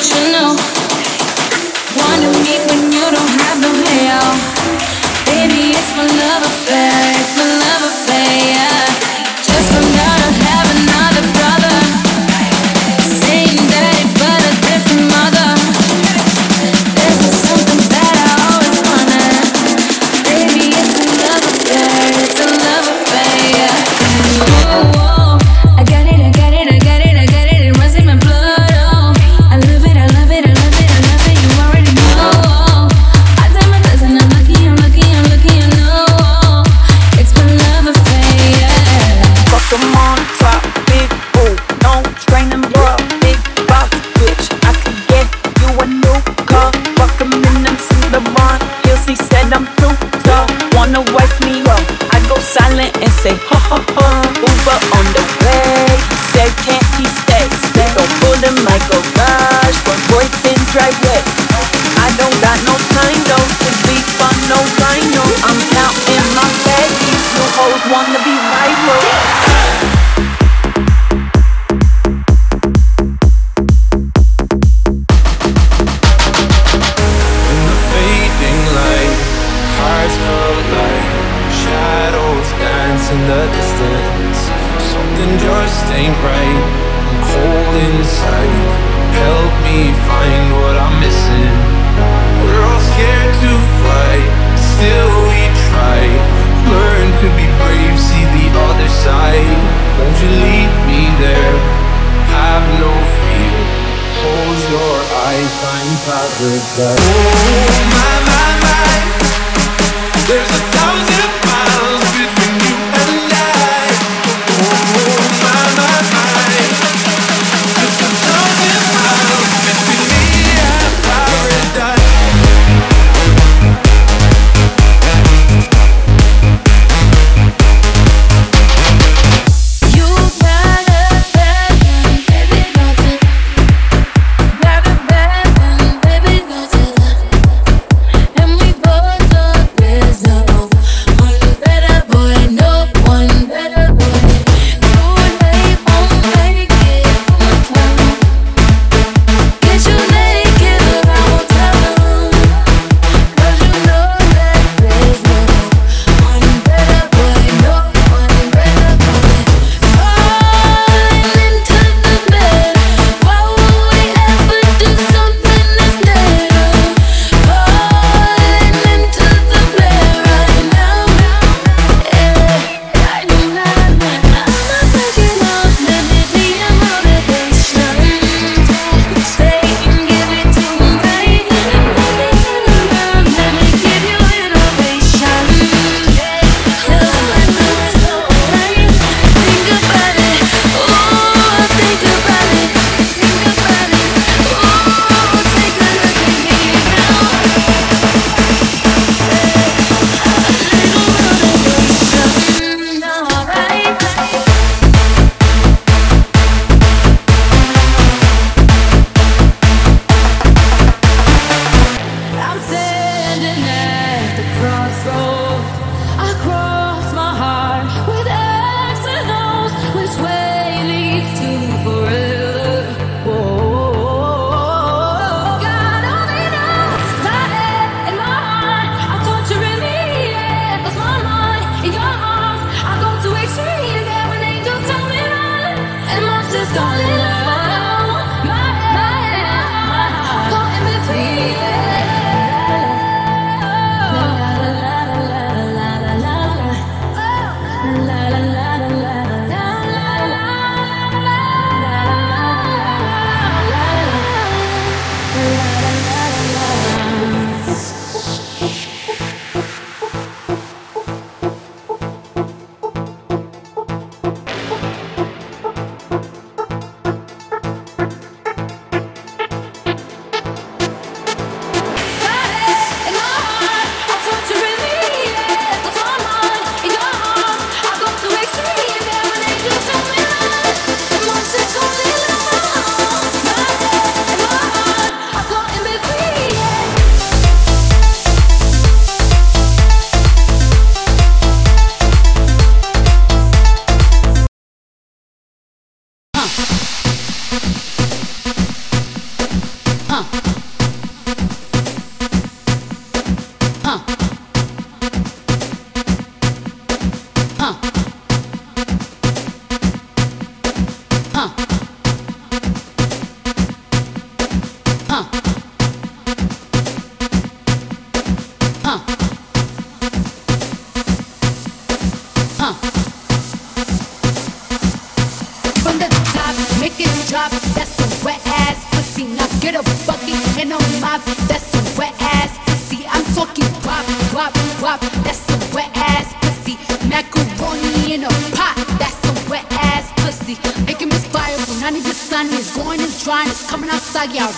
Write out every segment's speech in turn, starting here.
you know. Wanna meet when you don't have no. Baby, it's my love affair. It's my but drive. I don't got no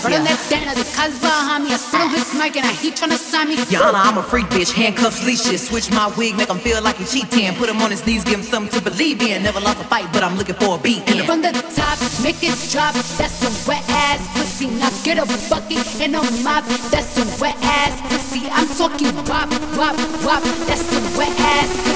That data, the cuz behind me. I spit on his mic and I heat tryna sign me. Yana, I'm a freak bitch. Handcuffs, leashes. Switch my wig, make him feel like he cheating. Put him on his knees, give him something to believe in. Never lost a fight, but I'm looking for a beat. In. From the top, make it drop. That's a wet ass pussy. Now get a bucket and a mop. That's a wet ass pussy. I'm talking wop, wop, wop. That's a wet ass pussy.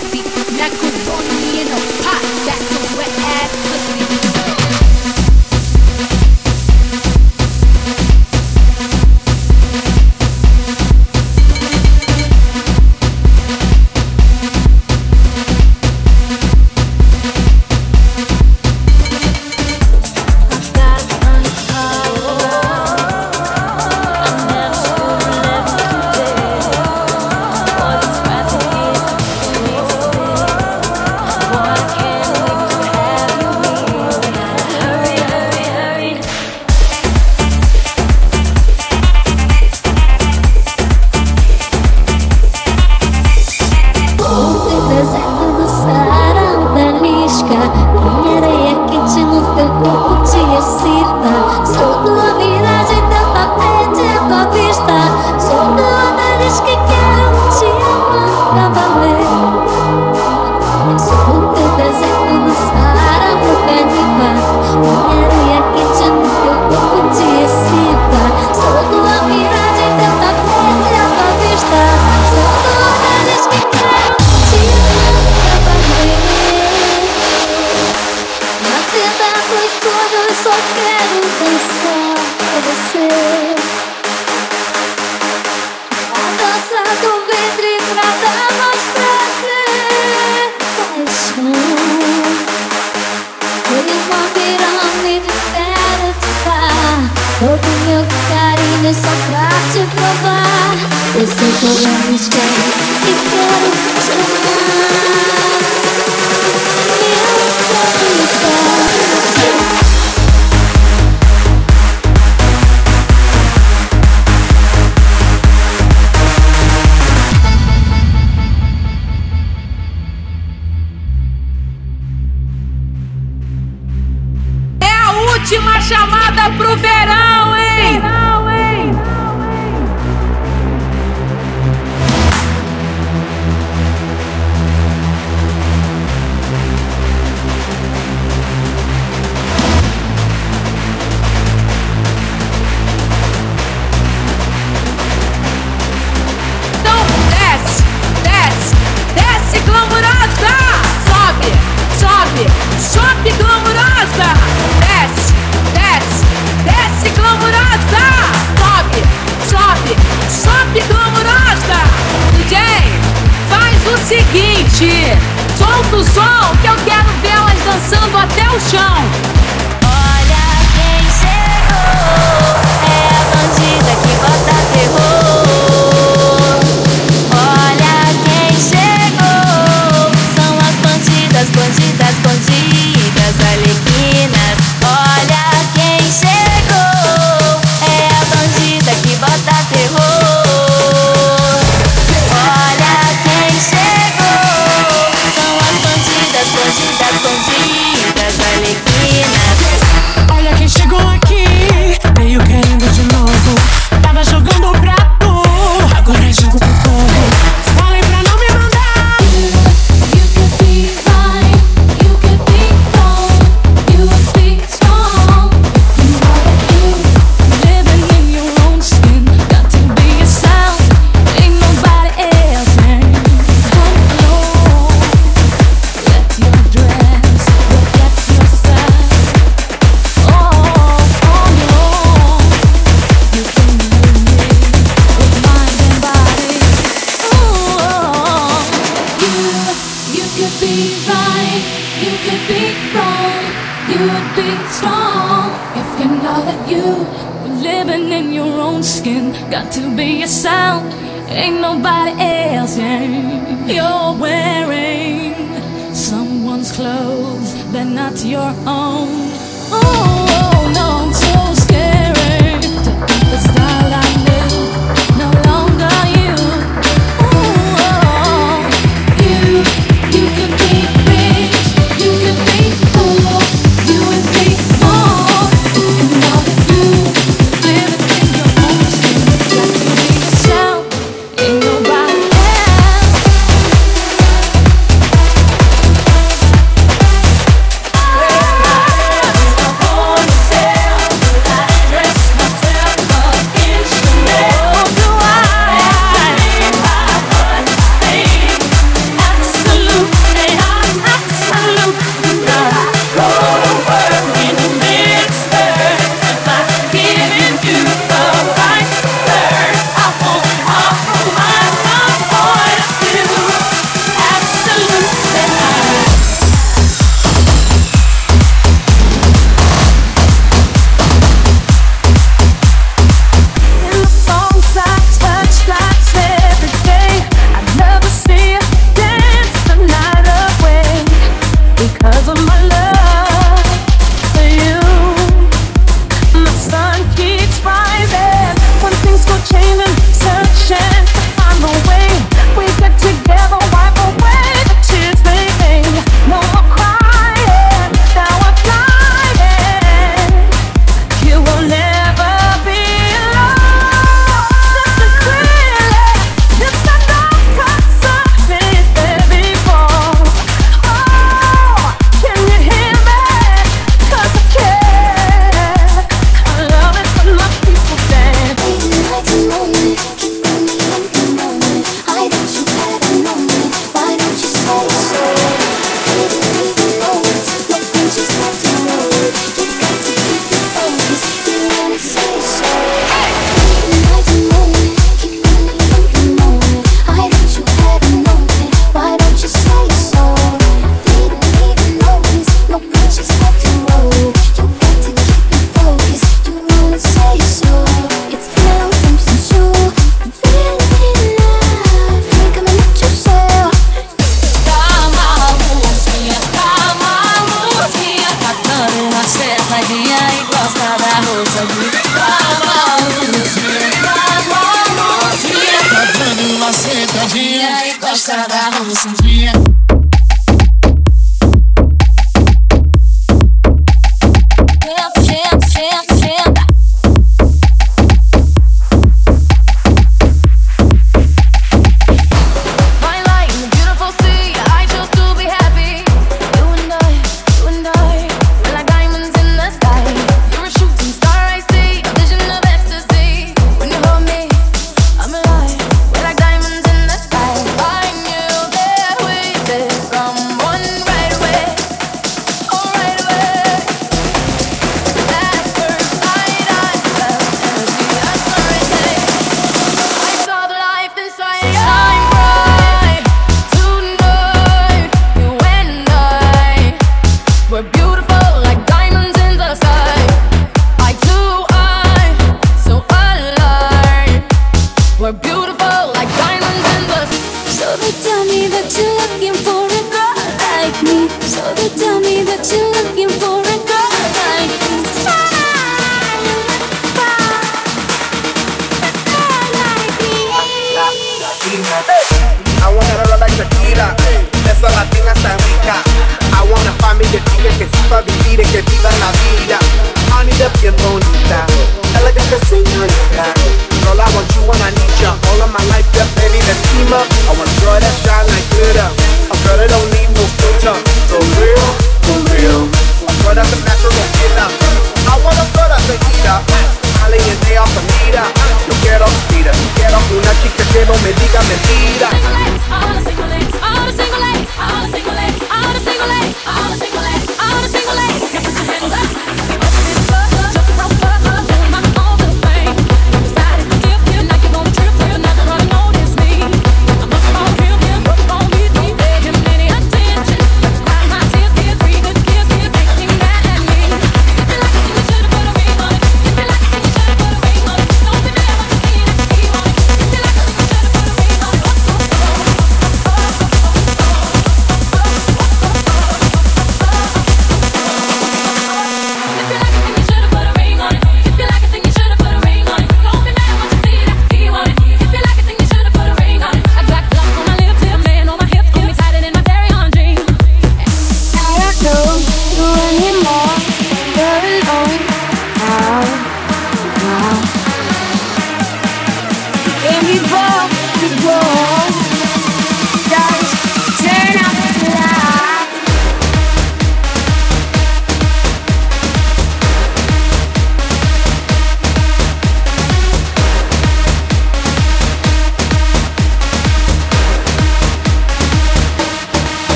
You're wearing someone's clothes, they're not your own. Oh.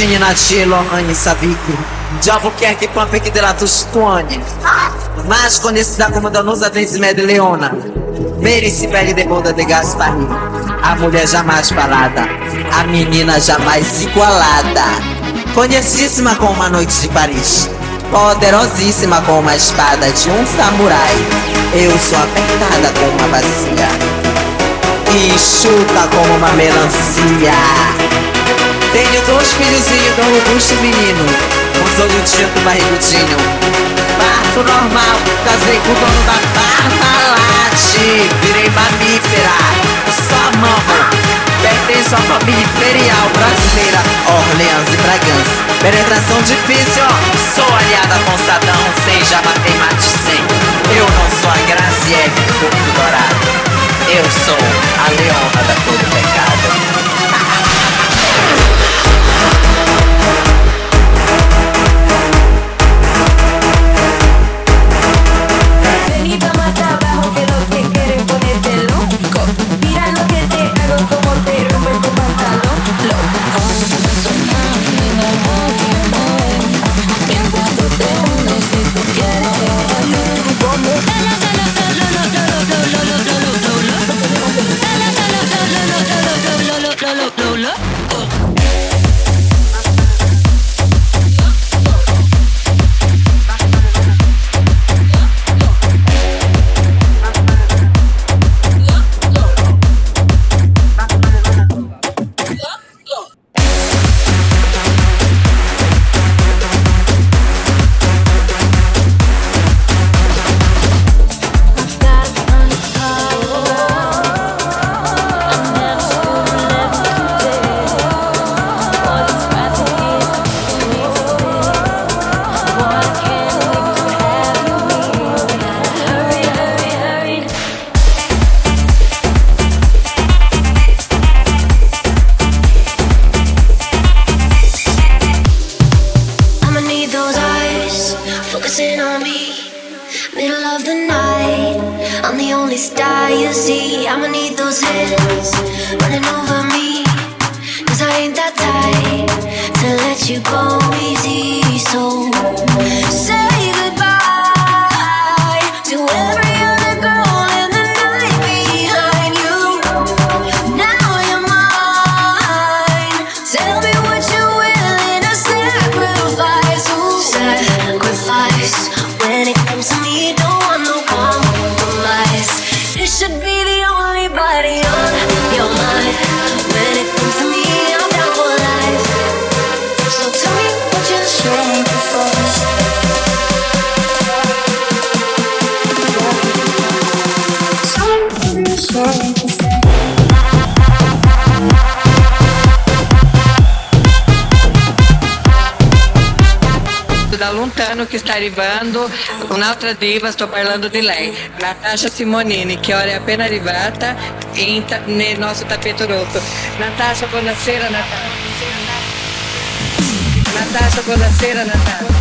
Natini Natilo Anni Saviki Giavo che anche qua perché della Tusconi Mas conhecida como Danusa Vencimede Leona Mary Sibeli de Boda de Gaspari A mulher jamais falada A menina jamais igualada. Conhecidíssima com uma noite de Paris Poderosíssima com uma espada de um samurai. Eu sou apertada com uma bacia E chuta como uma melancia tenho dois filhozinhos do robusto menino. Um olho tinto barrigudinho Parto normal, casei com o dono da Parmalat. Virei mamífera, só mamo Pertenço à família imperial brasileira. Orleans e Bragança Penetração difícil, ó Sou aliada com Sadão Sem já matei mate sem Eu não sou a Graziele do corpo dourado. Eu sou a leona da cor do pecado only star you see. I'ma need those hands running over me. Cause I ain't that tight to let you go easy. So, arrivando un'altra diva, sto parlando di lei, Natasha Simonini, che ora è appena arrivata in, nel nostro tappeto rosso. Natasha, buonasera Natasha. Natasha, buonasera Natasha.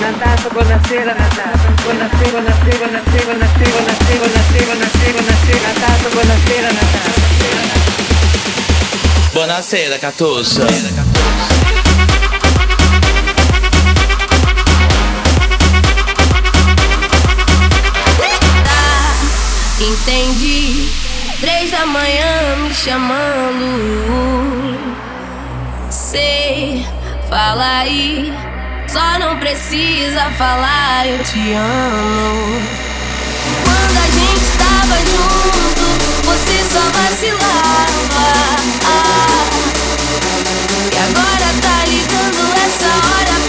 Natasha, buonasera Natasha. Buonasera, buonasera, buonasera, buonasera, buonasera, buonasera, buonasera, buonasera, Natasha, buonasera Natasha. Buonasera Catussa. Entendi. Três da manhã me chamando. Sei, fala aí. Só não precisa falar, eu te amo. Quando a gente tava junto, você só vacilava. Ah, e agora tá ligando essa hora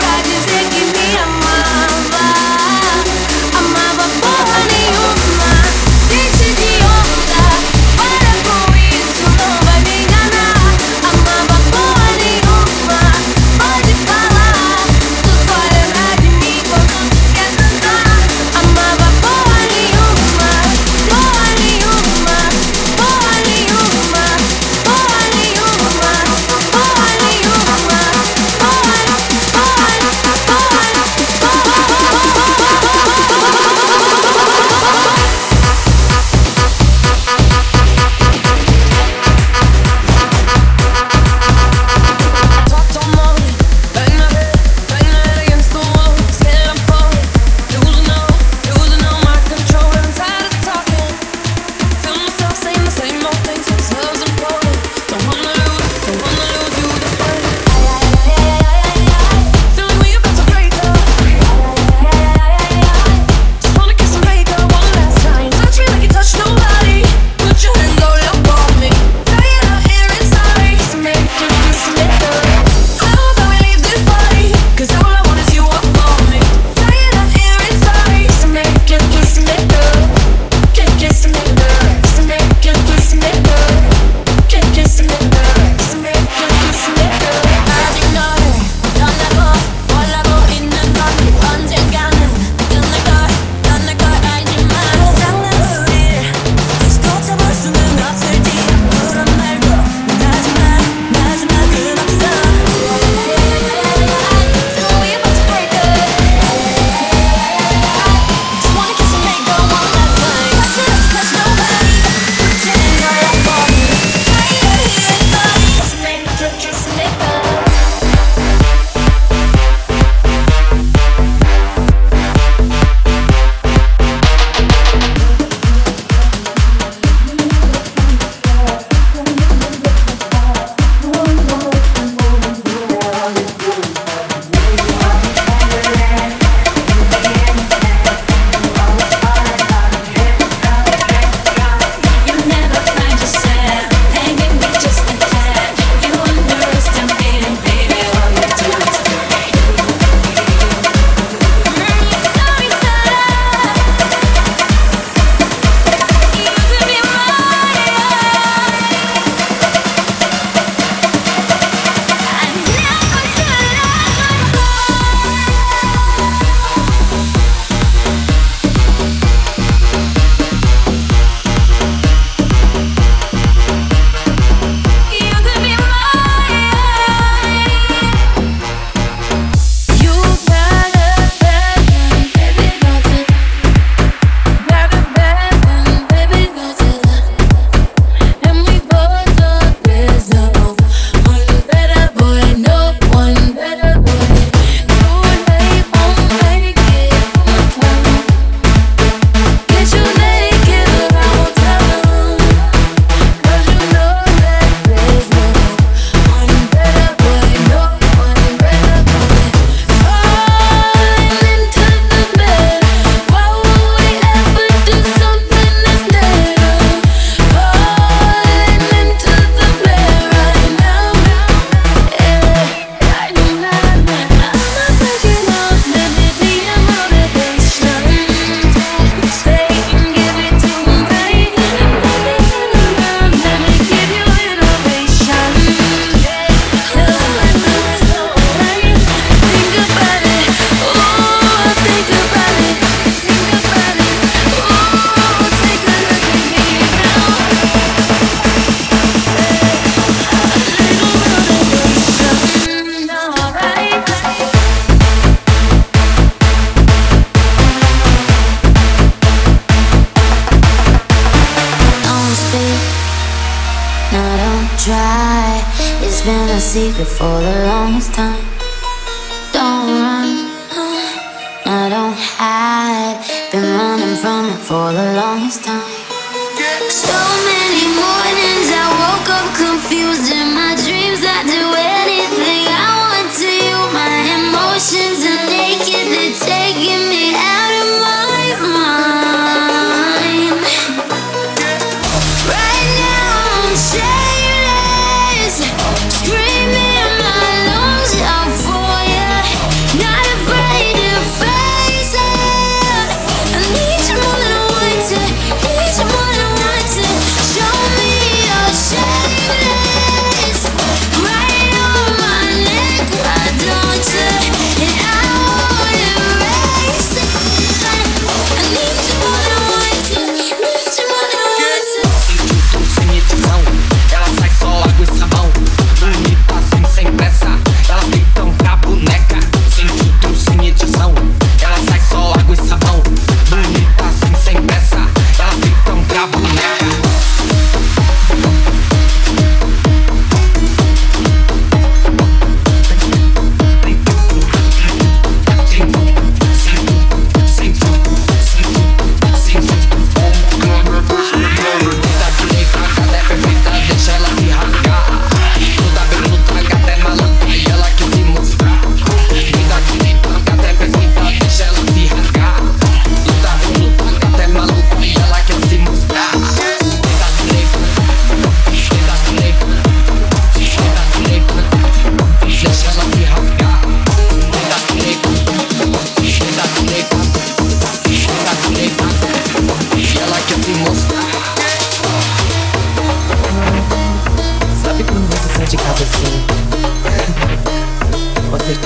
secret for the longest time.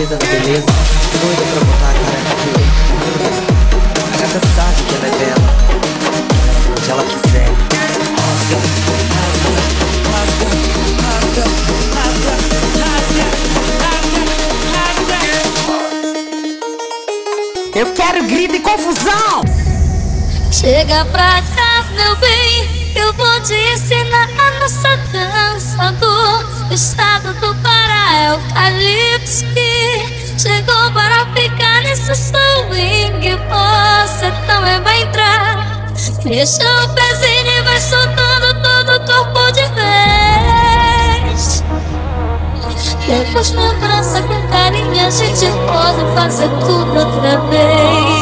princesa da beleza, doida pra botar a cara na rua. A gata sabe que ela é bela, se ela quiser. Rasga, rasga, rasga, rasga, rasga, rasga. Eu quero grito e confusão! Chega pra cá, meu bem, eu vou te ensinar a nossa dança do o estado do Pará é o que chegou para ficar nesse swing. Você também vai entrar. Mexa o pezinho e vai soltando todo o corpo de vez. Depois lembrança com carinho, a gente pode fazer tudo outra vez.